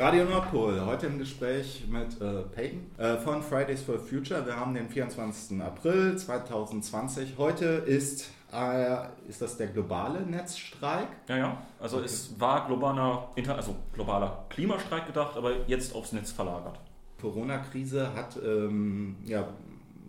Radio Nordpol, heute im Gespräch mit äh, Peyton äh, von Fridays for Future. Wir haben den 24. April 2020. Heute ist, äh, ist das der globale Netzstreik? Ja, ja. Also okay. es war globaler, also globaler Klimastreik gedacht, aber jetzt aufs Netz verlagert. Corona-Krise hat ähm, ja,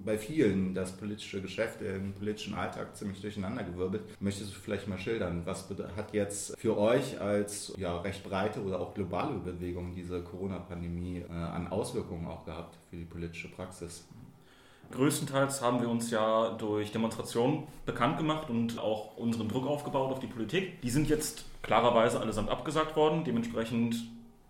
bei vielen das politische Geschäft, den politischen Alltag ziemlich durcheinandergewirbelt. Möchtest du vielleicht mal schildern, was hat jetzt für euch als ja, recht breite oder auch globale Bewegung diese Corona-Pandemie äh, an Auswirkungen auch gehabt für die politische Praxis? Größtenteils haben wir uns ja durch Demonstrationen bekannt gemacht und auch unseren Druck aufgebaut auf die Politik. Die sind jetzt klarerweise allesamt abgesagt worden. Dementsprechend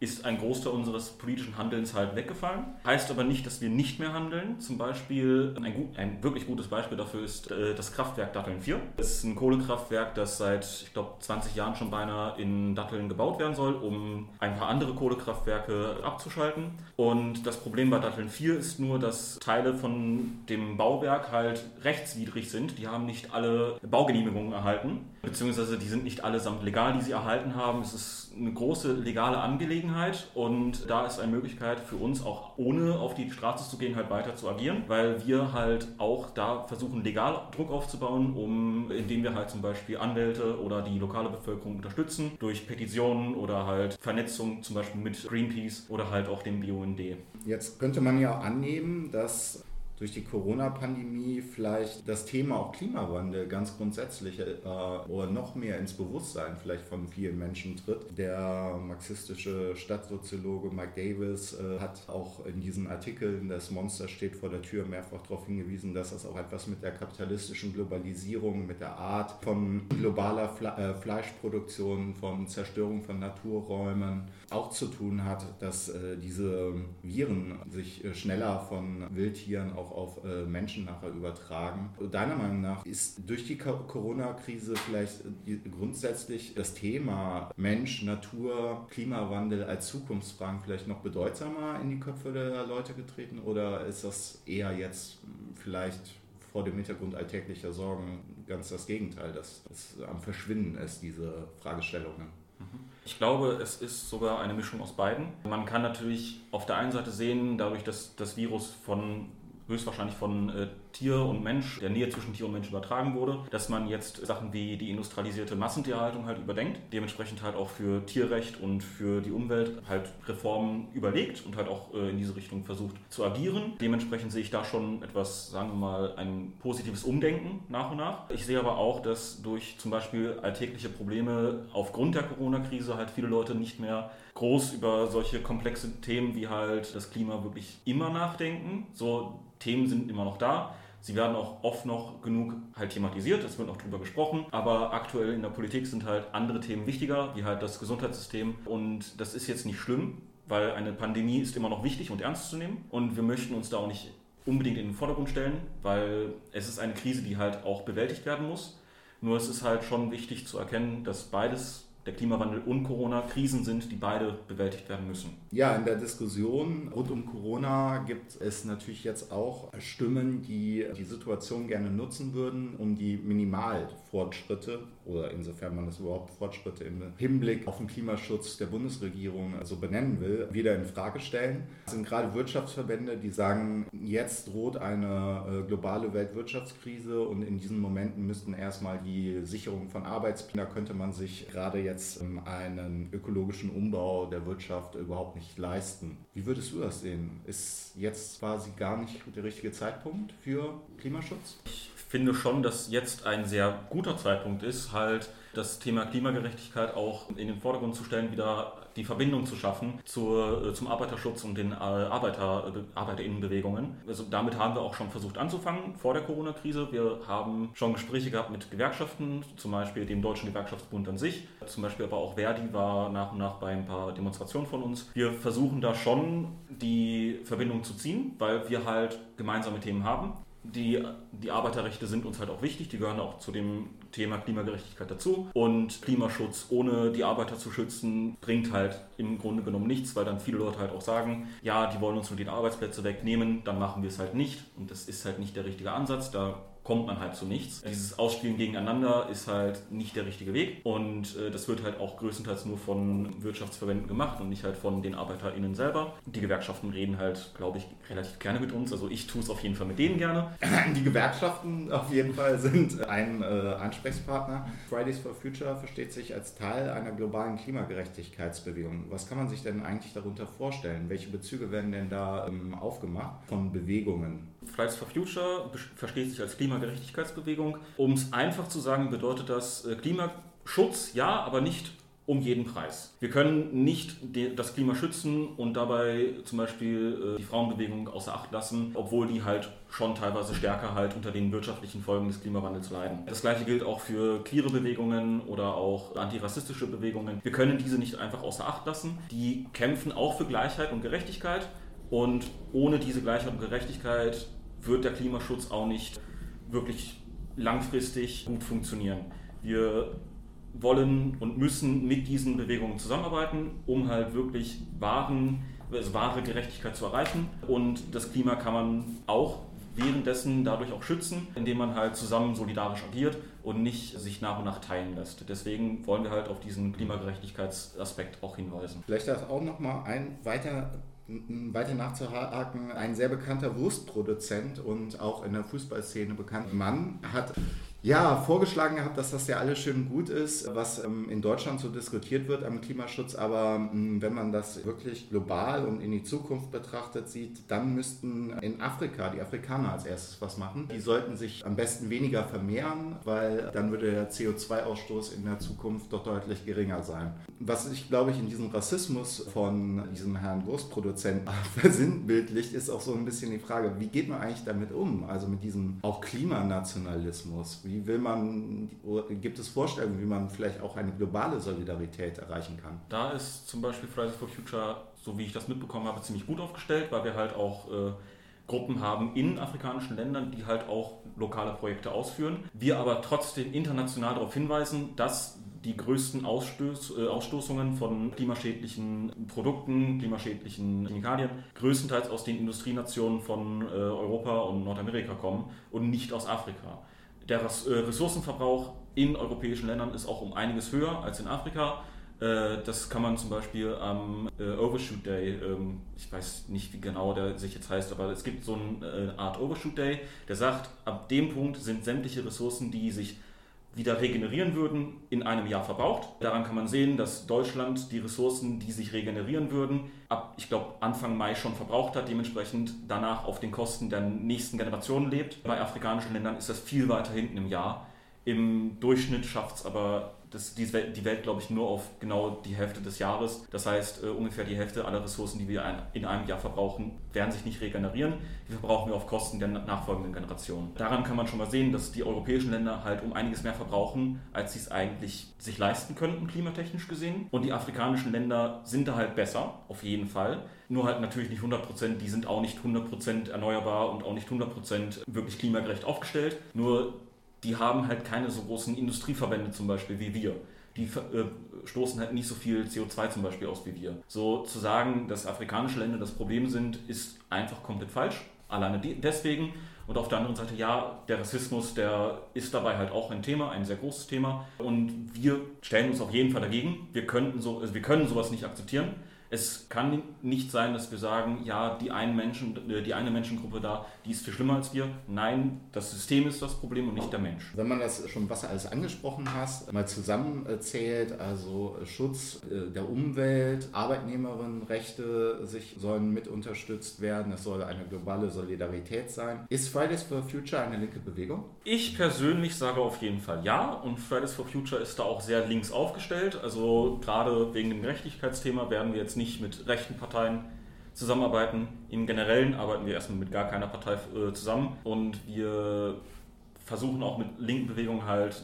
ist ein Großteil unseres politischen Handelns halt weggefallen. Heißt aber nicht, dass wir nicht mehr handeln. Zum Beispiel, ein, gut, ein wirklich gutes Beispiel dafür ist äh, das Kraftwerk Datteln 4. Das ist ein Kohlekraftwerk, das seit, ich glaube, 20 Jahren schon beinahe in Datteln gebaut werden soll, um ein paar andere Kohlekraftwerke abzuschalten. Und das Problem bei Datteln 4 ist nur, dass Teile von dem Bauwerk halt rechtswidrig sind. Die haben nicht alle Baugenehmigungen erhalten, beziehungsweise die sind nicht allesamt legal, die sie erhalten haben. Es ist eine große legale Angelegenheit und da ist eine Möglichkeit für uns auch ohne auf die Straße zu gehen halt weiter zu agieren, weil wir halt auch da versuchen legal Druck aufzubauen, um indem wir halt zum Beispiel Anwälte oder die lokale Bevölkerung unterstützen durch Petitionen oder halt Vernetzung zum Beispiel mit Greenpeace oder halt auch dem BUND. Jetzt könnte man ja annehmen, dass durch die Corona-Pandemie vielleicht das Thema auch Klimawandel ganz grundsätzlich äh, oder noch mehr ins Bewusstsein vielleicht von vielen Menschen tritt. Der marxistische Stadtsoziologe Mike Davis äh, hat auch in diesen Artikeln, das Monster steht vor der Tür, mehrfach darauf hingewiesen, dass das auch etwas mit der kapitalistischen Globalisierung, mit der Art von globaler Fle äh, Fleischproduktion, von Zerstörung von Naturräumen auch zu tun hat, dass äh, diese Viren sich äh, schneller von Wildtieren auch auf äh, Menschen nachher übertragen. Deiner Meinung nach ist durch die Corona-Krise vielleicht äh, grundsätzlich das Thema Mensch, Natur, Klimawandel als Zukunftsfragen vielleicht noch bedeutsamer in die Köpfe der Leute getreten oder ist das eher jetzt vielleicht vor dem Hintergrund alltäglicher Sorgen ganz das Gegenteil, dass es am Verschwinden ist, diese Fragestellungen? Mhm. Ich glaube, es ist sogar eine Mischung aus beiden. Man kann natürlich auf der einen Seite sehen, dadurch, dass das Virus von höchstwahrscheinlich von äh, Tier und Mensch, der Nähe zwischen Tier und Mensch übertragen wurde, dass man jetzt Sachen wie die industrialisierte Massentierhaltung halt überdenkt, dementsprechend halt auch für Tierrecht und für die Umwelt halt Reformen überlegt und halt auch äh, in diese Richtung versucht zu agieren. Dementsprechend sehe ich da schon etwas, sagen wir mal, ein positives Umdenken nach und nach. Ich sehe aber auch, dass durch zum Beispiel alltägliche Probleme aufgrund der Corona-Krise halt viele Leute nicht mehr groß über solche komplexe Themen wie halt das Klima wirklich immer nachdenken. So Themen sind immer noch da. Sie werden auch oft noch genug halt thematisiert, es wird noch drüber gesprochen, aber aktuell in der Politik sind halt andere Themen wichtiger, wie halt das Gesundheitssystem und das ist jetzt nicht schlimm, weil eine Pandemie ist immer noch wichtig und ernst zu nehmen und wir möchten uns da auch nicht unbedingt in den Vordergrund stellen, weil es ist eine Krise, die halt auch bewältigt werden muss. Nur es ist halt schon wichtig zu erkennen, dass beides der Klimawandel und Corona Krisen sind, die beide bewältigt werden müssen. Ja, in der Diskussion rund um Corona gibt es natürlich jetzt auch Stimmen, die die Situation gerne nutzen würden, um die Minimalfortschritte oder insofern man das überhaupt Fortschritte im Hinblick auf den Klimaschutz der Bundesregierung so benennen will, wieder in Frage stellen. Es sind gerade Wirtschaftsverbände, die sagen, jetzt droht eine äh, globale Weltwirtschaftskrise und in diesen Momenten müssten erstmal die Sicherung von Arbeitsplätzen, da könnte man sich gerade jetzt ähm, einen ökologischen Umbau der Wirtschaft überhaupt nicht leisten. Wie würdest du das sehen? Ist jetzt quasi gar nicht der richtige Zeitpunkt für Klimaschutz? Ich finde schon, dass jetzt ein sehr guter Zeitpunkt ist, halt das Thema Klimagerechtigkeit auch in den Vordergrund zu stellen, wieder die Verbindung zu schaffen zur, äh, zum Arbeiterschutz und den äh, Arbeiter, äh, Arbeiterinnenbewegungen. Also damit haben wir auch schon versucht anzufangen vor der Corona-Krise. Wir haben schon Gespräche gehabt mit Gewerkschaften, zum Beispiel dem Deutschen Gewerkschaftsbund an sich, zum Beispiel aber auch Verdi war nach und nach bei ein paar Demonstrationen von uns. Wir versuchen da schon die Verbindung zu ziehen, weil wir halt gemeinsame Themen haben die, die Arbeiterrechte sind uns halt auch wichtig, die gehören auch zu dem Thema Klimagerechtigkeit dazu. Und Klimaschutz ohne die Arbeiter zu schützen, bringt halt im Grunde genommen nichts, weil dann viele Leute halt auch sagen, ja, die wollen uns nur die Arbeitsplätze wegnehmen, dann machen wir es halt nicht. Und das ist halt nicht der richtige Ansatz. Da kommt man halt zu nichts. Dieses Ausspielen gegeneinander ist halt nicht der richtige Weg und äh, das wird halt auch größtenteils nur von Wirtschaftsverbänden gemacht und nicht halt von den ArbeiterInnen selber. Die Gewerkschaften reden halt, glaube ich, relativ gerne mit uns. Also ich tue es auf jeden Fall mit denen gerne. Die Gewerkschaften auf jeden Fall sind ein äh, Ansprechpartner. Fridays for Future versteht sich als Teil einer globalen Klimagerechtigkeitsbewegung. Was kann man sich denn eigentlich darunter vorstellen? Welche Bezüge werden denn da ähm, aufgemacht von Bewegungen? Fridays for Future versteht sich als Klimagerechtigkeitsbewegung. Um es einfach zu sagen, bedeutet das äh, Klimaschutz, ja, aber nicht um jeden Preis. Wir können nicht das Klima schützen und dabei zum Beispiel äh, die Frauenbewegung außer Acht lassen, obwohl die halt schon teilweise stärker halt unter den wirtschaftlichen Folgen des Klimawandels leiden. Das gleiche gilt auch für queere Bewegungen oder auch antirassistische Bewegungen. Wir können diese nicht einfach außer Acht lassen. Die kämpfen auch für Gleichheit und Gerechtigkeit und ohne diese Gleichheit und Gerechtigkeit wird der Klimaschutz auch nicht wirklich langfristig gut funktionieren. Wir wollen und müssen mit diesen Bewegungen zusammenarbeiten, um halt wirklich wahren, also wahre Gerechtigkeit zu erreichen. Und das Klima kann man auch währenddessen dadurch auch schützen, indem man halt zusammen solidarisch agiert und nicht sich nach und nach teilen lässt. Deswegen wollen wir halt auf diesen Klimagerechtigkeitsaspekt auch hinweisen. Vielleicht auch nochmal ein weiter weiter nachzuhaken, ein sehr bekannter Wurstproduzent und auch in der Fußballszene bekannter Mann hat ja, vorgeschlagen gehabt, dass das ja alles schön gut ist, was ähm, in Deutschland so diskutiert wird am Klimaschutz. Aber ähm, wenn man das wirklich global und in die Zukunft betrachtet sieht, dann müssten in Afrika die Afrikaner als erstes was machen. Die sollten sich am besten weniger vermehren, weil dann würde der CO2-Ausstoß in der Zukunft doch deutlich geringer sein. Was ich, glaube ich, in diesem Rassismus von diesem Herrn Wurstproduzenten versinnbildlicht, ist auch so ein bisschen die Frage, wie geht man eigentlich damit um? Also mit diesem auch Klimanationalismus. Wie will man, gibt es Vorstellungen, wie man vielleicht auch eine globale Solidarität erreichen kann? Da ist zum Beispiel Fridays for Future, so wie ich das mitbekommen habe, ziemlich gut aufgestellt, weil wir halt auch äh, Gruppen haben in afrikanischen Ländern, die halt auch lokale Projekte ausführen. Wir aber trotzdem international darauf hinweisen, dass die größten Ausstoß, äh, Ausstoßungen von klimaschädlichen Produkten, klimaschädlichen Chemikalien größtenteils aus den Industrienationen von äh, Europa und Nordamerika kommen und nicht aus Afrika. Der äh, Ressourcenverbrauch in europäischen Ländern ist auch um einiges höher als in Afrika. Äh, das kann man zum Beispiel am äh, Overshoot Day, ähm, ich weiß nicht, wie genau der sich jetzt heißt, aber es gibt so eine Art Overshoot Day, der sagt, ab dem Punkt sind sämtliche Ressourcen, die sich wieder regenerieren würden, in einem Jahr verbraucht. Daran kann man sehen, dass Deutschland die Ressourcen, die sich regenerieren würden, ab, ich glaube, Anfang Mai schon verbraucht hat, dementsprechend danach auf den Kosten der nächsten Generation lebt. Bei afrikanischen Ländern ist das viel weiter hinten im Jahr. Im Durchschnitt schafft es aber das, die Welt, die Welt glaube ich, nur auf genau die Hälfte des Jahres. Das heißt, äh, ungefähr die Hälfte aller Ressourcen, die wir ein, in einem Jahr verbrauchen, werden sich nicht regenerieren. Die verbrauchen wir auf Kosten der nachfolgenden Generationen. Daran kann man schon mal sehen, dass die europäischen Länder halt um einiges mehr verbrauchen, als sie es eigentlich sich leisten könnten, klimatechnisch gesehen. Und die afrikanischen Länder sind da halt besser, auf jeden Fall. Nur halt natürlich nicht 100%, die sind auch nicht 100% erneuerbar und auch nicht 100% wirklich klimagerecht aufgestellt. Nur die haben halt keine so großen Industrieverbände zum Beispiel wie wir. Die äh, stoßen halt nicht so viel CO2 zum Beispiel aus wie wir. So zu sagen, dass afrikanische Länder das Problem sind, ist einfach komplett falsch. Alleine deswegen. Und auf der anderen Seite, ja, der Rassismus, der ist dabei halt auch ein Thema, ein sehr großes Thema. Und wir stellen uns auf jeden Fall dagegen. Wir, könnten so, also wir können sowas nicht akzeptieren. Es kann nicht sein, dass wir sagen, ja, die, einen Menschen, äh, die eine Menschengruppe da, die ist viel schlimmer als wir. Nein, das System ist das Problem und nicht der Mensch. Wenn man das schon, was du alles angesprochen hast, mal zusammenzählt, also Schutz äh, der Umwelt, Arbeitnehmerinnenrechte sich sollen mit unterstützt werden, es soll eine globale Solidarität sein. Ist Fridays for Future eine linke Bewegung? Ich persönlich sage auf jeden Fall ja und Fridays for Future ist da auch sehr links aufgestellt. Also gerade wegen dem Gerechtigkeitsthema werden wir jetzt nicht nicht mit rechten Parteien zusammenarbeiten. Im Generellen arbeiten wir erstmal mit gar keiner Partei äh, zusammen und wir versuchen auch mit linken Bewegungen halt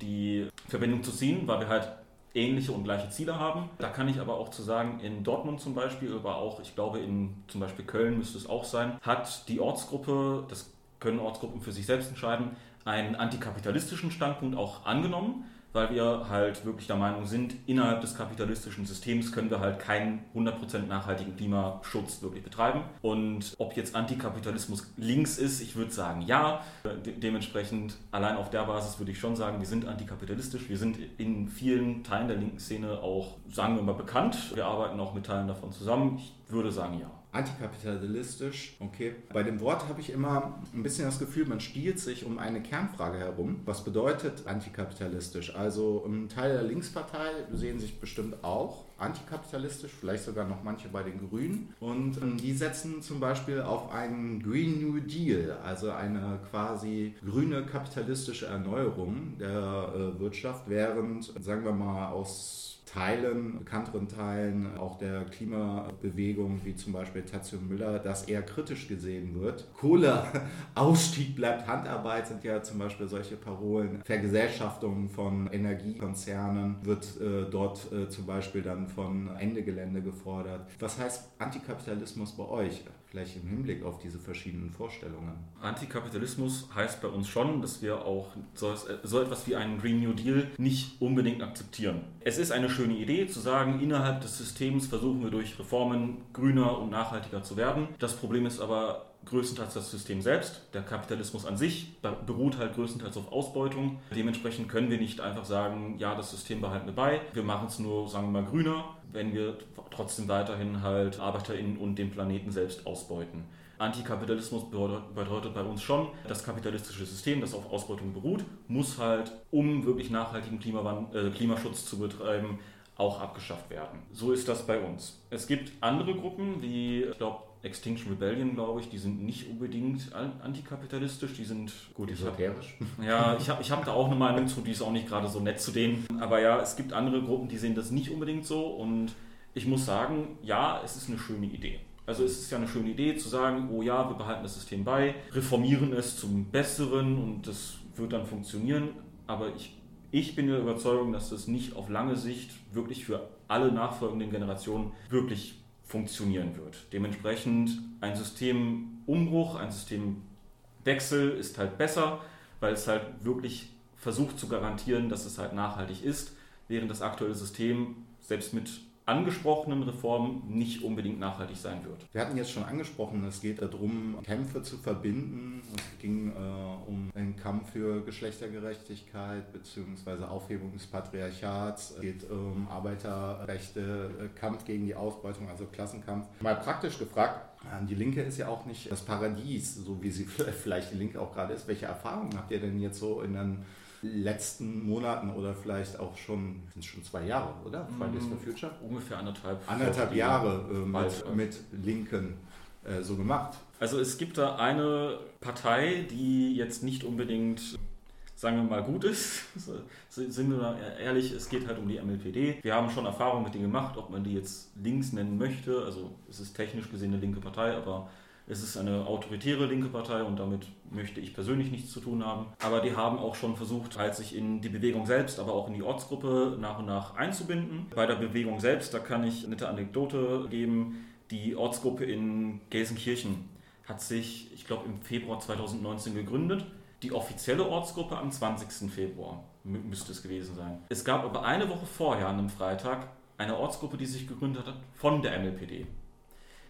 die Verbindung zu ziehen, weil wir halt ähnliche und gleiche Ziele haben. Da kann ich aber auch zu sagen, in Dortmund zum Beispiel, aber auch, ich glaube, in zum Beispiel Köln müsste es auch sein, hat die Ortsgruppe, das können Ortsgruppen für sich selbst entscheiden, einen antikapitalistischen Standpunkt auch angenommen weil wir halt wirklich der Meinung sind, innerhalb des kapitalistischen Systems können wir halt keinen 100% nachhaltigen Klimaschutz wirklich betreiben. Und ob jetzt Antikapitalismus links ist, ich würde sagen ja. De dementsprechend allein auf der Basis würde ich schon sagen, wir sind antikapitalistisch. Wir sind in vielen Teilen der linken Szene auch, sagen wir mal, bekannt. Wir arbeiten auch mit Teilen davon zusammen. Ich würde sagen ja antikapitalistisch. Okay. Bei dem Wort habe ich immer ein bisschen das Gefühl, man stiehlt sich um eine Kernfrage herum. Was bedeutet antikapitalistisch? Also ein Teil der Linkspartei sehen sich bestimmt auch antikapitalistisch, vielleicht sogar noch manche bei den Grünen. Und ähm, die setzen zum Beispiel auf einen Green New Deal, also eine quasi grüne kapitalistische Erneuerung der äh, Wirtschaft, während, sagen wir mal, aus Teilen, bekannteren Teilen auch der Klimabewegung, wie zum Beispiel Tazio Müller, das eher kritisch gesehen wird. Kohleausstieg bleibt Handarbeit sind ja zum Beispiel solche Parolen. Vergesellschaftung von Energiekonzernen wird äh, dort äh, zum Beispiel dann von Ende Gelände gefordert. Was heißt Antikapitalismus bei euch? Vielleicht im Hinblick auf diese verschiedenen Vorstellungen. Antikapitalismus heißt bei uns schon, dass wir auch so, so etwas wie einen Green New Deal nicht unbedingt akzeptieren. Es ist eine schöne Idee zu sagen, innerhalb des Systems versuchen wir durch Reformen grüner und nachhaltiger zu werden. Das Problem ist aber, größtenteils das System selbst. Der Kapitalismus an sich beruht halt größtenteils auf Ausbeutung. Dementsprechend können wir nicht einfach sagen, ja, das System behalten wir bei. Wir machen es nur, sagen wir mal, grüner, wenn wir trotzdem weiterhin halt ArbeiterInnen und den Planeten selbst ausbeuten. Antikapitalismus bedeutet bei uns schon, das kapitalistische System, das auf Ausbeutung beruht, muss halt, um wirklich nachhaltigen äh, Klimaschutz zu betreiben, auch abgeschafft werden. So ist das bei uns. Es gibt andere Gruppen, wie, ich glaube, Extinction Rebellion, glaube ich, die sind nicht unbedingt antikapitalistisch, die sind gut esoterisch. Ja, ich habe ich hab da auch eine Meinung zu, die ist auch nicht gerade so nett zu denen. Aber ja, es gibt andere Gruppen, die sehen das nicht unbedingt so und ich muss sagen, ja, es ist eine schöne Idee. Also es ist ja eine schöne Idee zu sagen, oh ja, wir behalten das System bei, reformieren es zum Besseren und das wird dann funktionieren. Aber ich, ich bin der Überzeugung, dass das nicht auf lange Sicht wirklich für alle nachfolgenden Generationen wirklich funktionieren wird. Dementsprechend ein Systemumbruch, ein Systemwechsel ist halt besser, weil es halt wirklich versucht zu garantieren, dass es halt nachhaltig ist, während das aktuelle System selbst mit angesprochenen Reformen nicht unbedingt nachhaltig sein wird. Wir hatten jetzt schon angesprochen, es geht darum, Kämpfe zu verbinden. Es ging äh, um Kampf für Geschlechtergerechtigkeit bzw. Aufhebung des Patriarchats. Es geht um Arbeiterrechte, äh, Kampf gegen die Ausbeutung, also Klassenkampf. Mal praktisch gefragt, äh, die Linke ist ja auch nicht das Paradies, so wie sie vielleicht die Linke auch gerade ist. Welche Erfahrungen habt ihr denn jetzt so in den letzten Monaten oder vielleicht auch schon, sind schon zwei Jahre, oder? Fridays for Future? Ungefähr anderthalb. Anderthalb Jahre äh, mit, mit Linken so gemacht. Also es gibt da eine Partei, die jetzt nicht unbedingt sagen wir mal, gut ist. Sind wir mal ehrlich, es geht halt um die MLPD. Wir haben schon Erfahrungen mit denen gemacht, ob man die jetzt links nennen möchte. Also es ist technisch gesehen eine linke Partei, aber es ist eine autoritäre linke Partei und damit möchte ich persönlich nichts zu tun haben. Aber die haben auch schon versucht, halt sich in die Bewegung selbst, aber auch in die Ortsgruppe nach und nach einzubinden. Bei der Bewegung selbst, da kann ich eine nette Anekdote geben. Die Ortsgruppe in Gelsenkirchen hat sich, ich glaube, im Februar 2019 gegründet. Die offizielle Ortsgruppe am 20. Februar müsste es gewesen sein. Es gab aber eine Woche vorher, an einem Freitag, eine Ortsgruppe, die sich gegründet hat von der MLPD.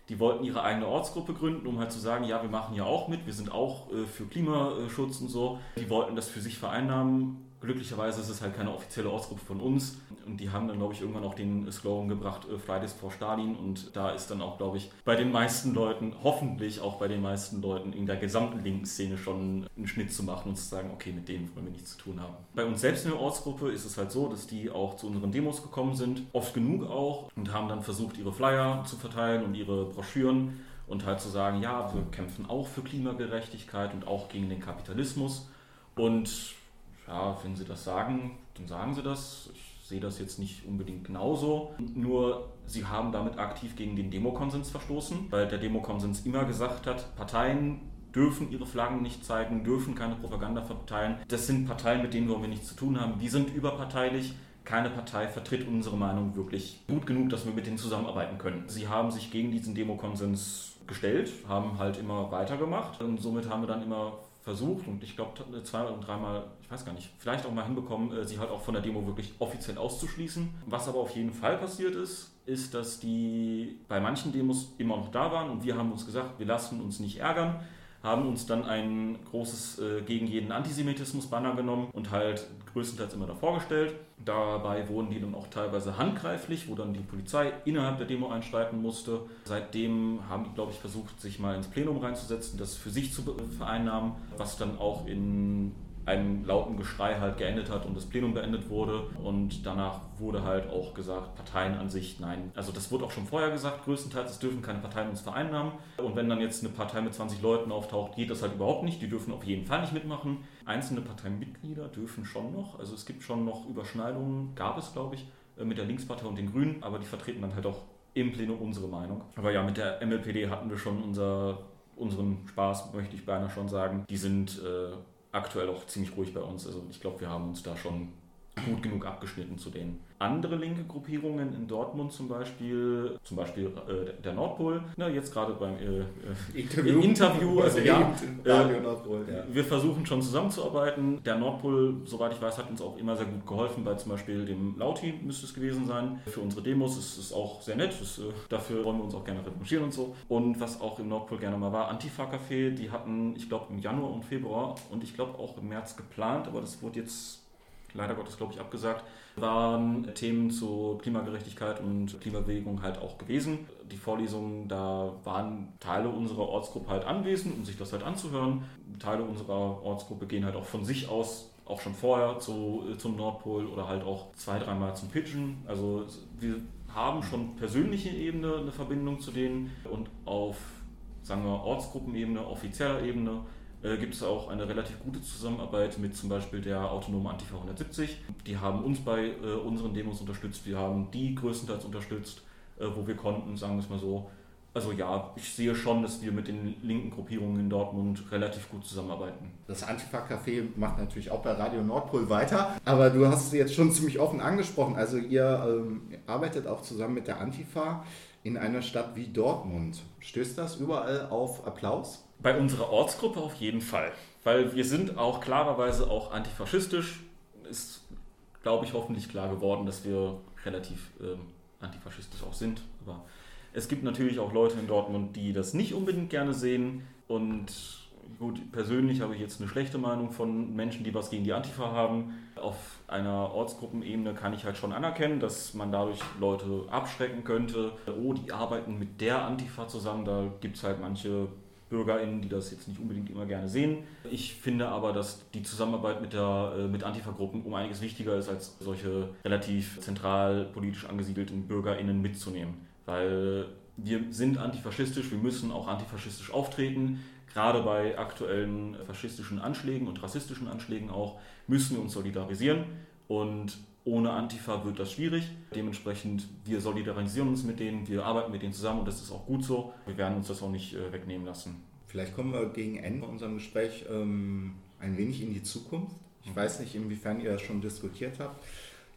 Die wollten ihre eigene Ortsgruppe gründen, um halt zu sagen, ja, wir machen ja auch mit, wir sind auch äh, für Klimaschutz und so. Die wollten das für sich vereinnahmen Glücklicherweise ist es halt keine offizielle Ortsgruppe von uns. Und die haben dann, glaube ich, irgendwann auch den Slogan gebracht, äh, Fridays for Stalin. Und da ist dann auch, glaube ich, bei den meisten Leuten, hoffentlich auch bei den meisten Leuten in der gesamten linken Szene schon einen Schnitt zu machen und zu sagen, okay, mit denen wollen wir nichts zu tun haben. Bei uns selbst in der Ortsgruppe ist es halt so, dass die auch zu unseren Demos gekommen sind, oft genug auch. Und haben dann versucht, ihre Flyer zu verteilen und ihre Broschüren und halt zu sagen, ja, wir kämpfen auch für Klimagerechtigkeit und auch gegen den Kapitalismus. Und ja, wenn Sie das sagen, dann sagen Sie das. Ich sehe das jetzt nicht unbedingt genauso. Nur Sie haben damit aktiv gegen den Demokonsens verstoßen, weil der Demokonsens immer gesagt hat, Parteien dürfen ihre Flaggen nicht zeigen, dürfen keine Propaganda verteilen. Das sind Parteien, mit denen wollen wir nichts zu tun haben. Die sind überparteilich. Keine Partei vertritt unsere Meinung wirklich gut genug, dass wir mit denen zusammenarbeiten können. Sie haben sich gegen diesen Demokonsens gestellt, haben halt immer weitergemacht und somit haben wir dann immer versucht und ich glaube zwei und dreimal, ich weiß gar nicht, vielleicht auch mal hinbekommen, äh, sie halt auch von der Demo wirklich offiziell auszuschließen. Was aber auf jeden Fall passiert ist, ist, dass die bei manchen Demos immer noch da waren und wir haben uns gesagt, wir lassen uns nicht ärgern haben uns dann ein großes äh, gegen jeden Antisemitismus-Banner genommen und halt größtenteils immer davor gestellt. Dabei wurden die dann auch teilweise handgreiflich, wo dann die Polizei innerhalb der Demo einschreiten musste. Seitdem haben die, glaube ich, versucht, sich mal ins Plenum reinzusetzen, das für sich zu vereinnahmen, was dann auch in einem lauten Geschrei halt geendet hat und das Plenum beendet wurde. Und danach wurde halt auch gesagt, Parteien an sich, nein. Also das wurde auch schon vorher gesagt, größtenteils, es dürfen keine Parteien uns vereinnahmen. Und wenn dann jetzt eine Partei mit 20 Leuten auftaucht, geht das halt überhaupt nicht. Die dürfen auf jeden Fall nicht mitmachen. Einzelne Parteimitglieder dürfen schon noch. Also es gibt schon noch Überschneidungen, gab es, glaube ich, äh, mit der Linkspartei und den Grünen, aber die vertreten dann halt auch im Plenum unsere Meinung. Aber ja, mit der MLPD hatten wir schon unser, unseren Spaß, möchte ich beinahe schon sagen. Die sind äh, aktuell auch ziemlich ruhig bei uns. Also ich glaube, wir haben uns da schon gut genug abgeschnitten zu denen andere linke Gruppierungen in Dortmund zum Beispiel, zum Beispiel äh, der Nordpol, na, jetzt gerade beim äh, äh Interview. Interview, also ja, äh, Nordpol, ja, wir versuchen schon zusammenzuarbeiten. Der Nordpol, soweit ich weiß, hat uns auch immer sehr gut geholfen, bei zum Beispiel dem Lauti müsste es gewesen sein. Für unsere Demos ist es auch sehr nett, das, äh, dafür wollen wir uns auch gerne revanchieren und so. Und was auch im Nordpol gerne mal war, Antifa-Café, die hatten, ich glaube, im Januar und Februar und ich glaube auch im März geplant, aber das wurde jetzt leider Gottes, glaube ich, abgesagt, waren Themen zu Klimagerechtigkeit und Klimabewegung halt auch gewesen. Die Vorlesungen, da waren Teile unserer Ortsgruppe halt anwesend, um sich das halt anzuhören. Teile unserer Ortsgruppe gehen halt auch von sich aus auch schon vorher zu, zum Nordpol oder halt auch zwei, dreimal zum Pitchen. Also wir haben schon persönliche Ebene eine Verbindung zu denen und auf, sagen wir, Ortsgruppenebene, offizieller Ebene äh, gibt es auch eine relativ gute Zusammenarbeit mit zum Beispiel der autonomen Antifa 170. Die haben uns bei äh, unseren Demos unterstützt, wir haben die größtenteils unterstützt, äh, wo wir konnten, sagen wir es mal so. Also ja, ich sehe schon, dass wir mit den linken Gruppierungen in Dortmund relativ gut zusammenarbeiten. Das Antifa-Café macht natürlich auch bei Radio Nordpol weiter, aber du hast es jetzt schon ziemlich offen angesprochen. Also ihr ähm, arbeitet auch zusammen mit der Antifa in einer Stadt wie Dortmund. Stößt das überall auf Applaus? Bei unserer Ortsgruppe auf jeden Fall, weil wir sind auch klarerweise auch antifaschistisch. Ist, glaube ich, hoffentlich klar geworden, dass wir relativ ähm, antifaschistisch auch sind. Aber es gibt natürlich auch Leute in Dortmund, die das nicht unbedingt gerne sehen. Und gut, persönlich habe ich jetzt eine schlechte Meinung von Menschen, die was gegen die Antifa haben. Auf einer Ortsgruppenebene kann ich halt schon anerkennen, dass man dadurch Leute abschrecken könnte. Oh, die arbeiten mit der Antifa zusammen. Da gibt es halt manche BürgerInnen, die das jetzt nicht unbedingt immer gerne sehen. Ich finde aber, dass die Zusammenarbeit mit, der, äh, mit Antifa-Gruppen um einiges wichtiger ist, als solche relativ zentral politisch angesiedelten BürgerInnen mitzunehmen. Weil wir sind antifaschistisch, wir müssen auch antifaschistisch auftreten. Gerade bei aktuellen faschistischen Anschlägen und rassistischen Anschlägen auch müssen wir uns solidarisieren. Und ohne Antifa wird das schwierig. Dementsprechend, wir solidarisieren uns mit denen, wir arbeiten mit denen zusammen und das ist auch gut so. Wir werden uns das auch nicht äh, wegnehmen lassen. Vielleicht kommen wir gegen Ende unserem Gespräch ähm, ein wenig in die Zukunft. Ich mhm. weiß nicht, inwiefern ihr das schon diskutiert habt.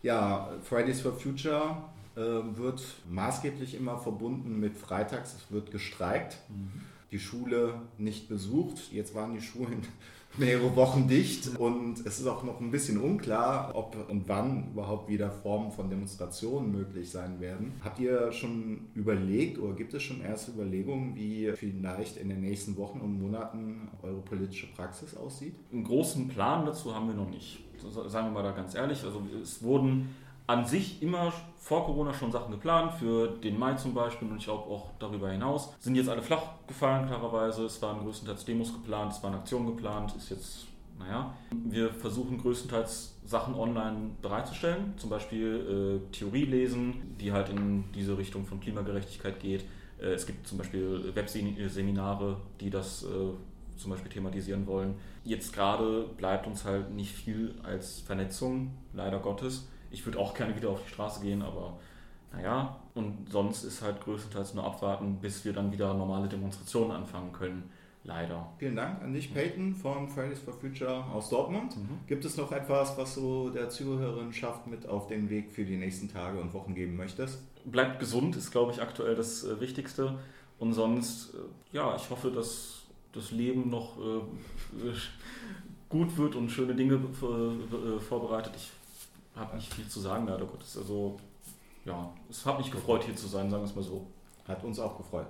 Ja, Fridays for Future äh, wird maßgeblich immer verbunden mit Freitags. Es wird gestreikt. Mhm. Die Schule nicht besucht. Jetzt waren die Schulen mehrere Wochen dicht und es ist auch noch ein bisschen unklar, ob und wann überhaupt wieder Formen von Demonstrationen möglich sein werden. Habt ihr schon überlegt oder gibt es schon erste Überlegungen, wie vielleicht in den nächsten Wochen und Monaten eure politische Praxis aussieht? Einen großen Plan dazu haben wir noch nicht. Sagen wir mal da ganz ehrlich. Also es wurden an sich immer vor Corona schon Sachen geplant, für den Mai zum Beispiel und ich glaube auch darüber hinaus. Sind jetzt alle flach gefallen, klarerweise. Es waren größtenteils Demos geplant, es waren Aktionen geplant, ist jetzt, naja. Wir versuchen größtenteils Sachen online bereitzustellen, zum Beispiel äh, Theorie lesen, die halt in diese Richtung von Klimagerechtigkeit geht. Äh, es gibt zum Beispiel Webseminare, die das äh, zum Beispiel thematisieren wollen. Jetzt gerade bleibt uns halt nicht viel als Vernetzung, leider Gottes ich würde auch gerne wieder auf die Straße gehen, aber naja, und sonst ist halt größtenteils nur abwarten, bis wir dann wieder normale Demonstrationen anfangen können. Leider. Vielen Dank an dich, Peyton von Fridays for Future aus Dortmund. Mhm. Gibt es noch etwas, was du der Zuhörerin schafft mit auf den Weg für die nächsten Tage und Wochen geben möchtest? Bleibt gesund, ist, glaube ich, aktuell das äh, Wichtigste. Und sonst, äh, ja, ich hoffe, dass das Leben noch äh, gut wird und schöne Dinge äh, vorbereitet. Ich habe nicht viel zu sagen, leider Gottes. Also, ja, es hat mich gefreut, hier zu sein, sagen wir es mal so. Hat uns auch gefreut.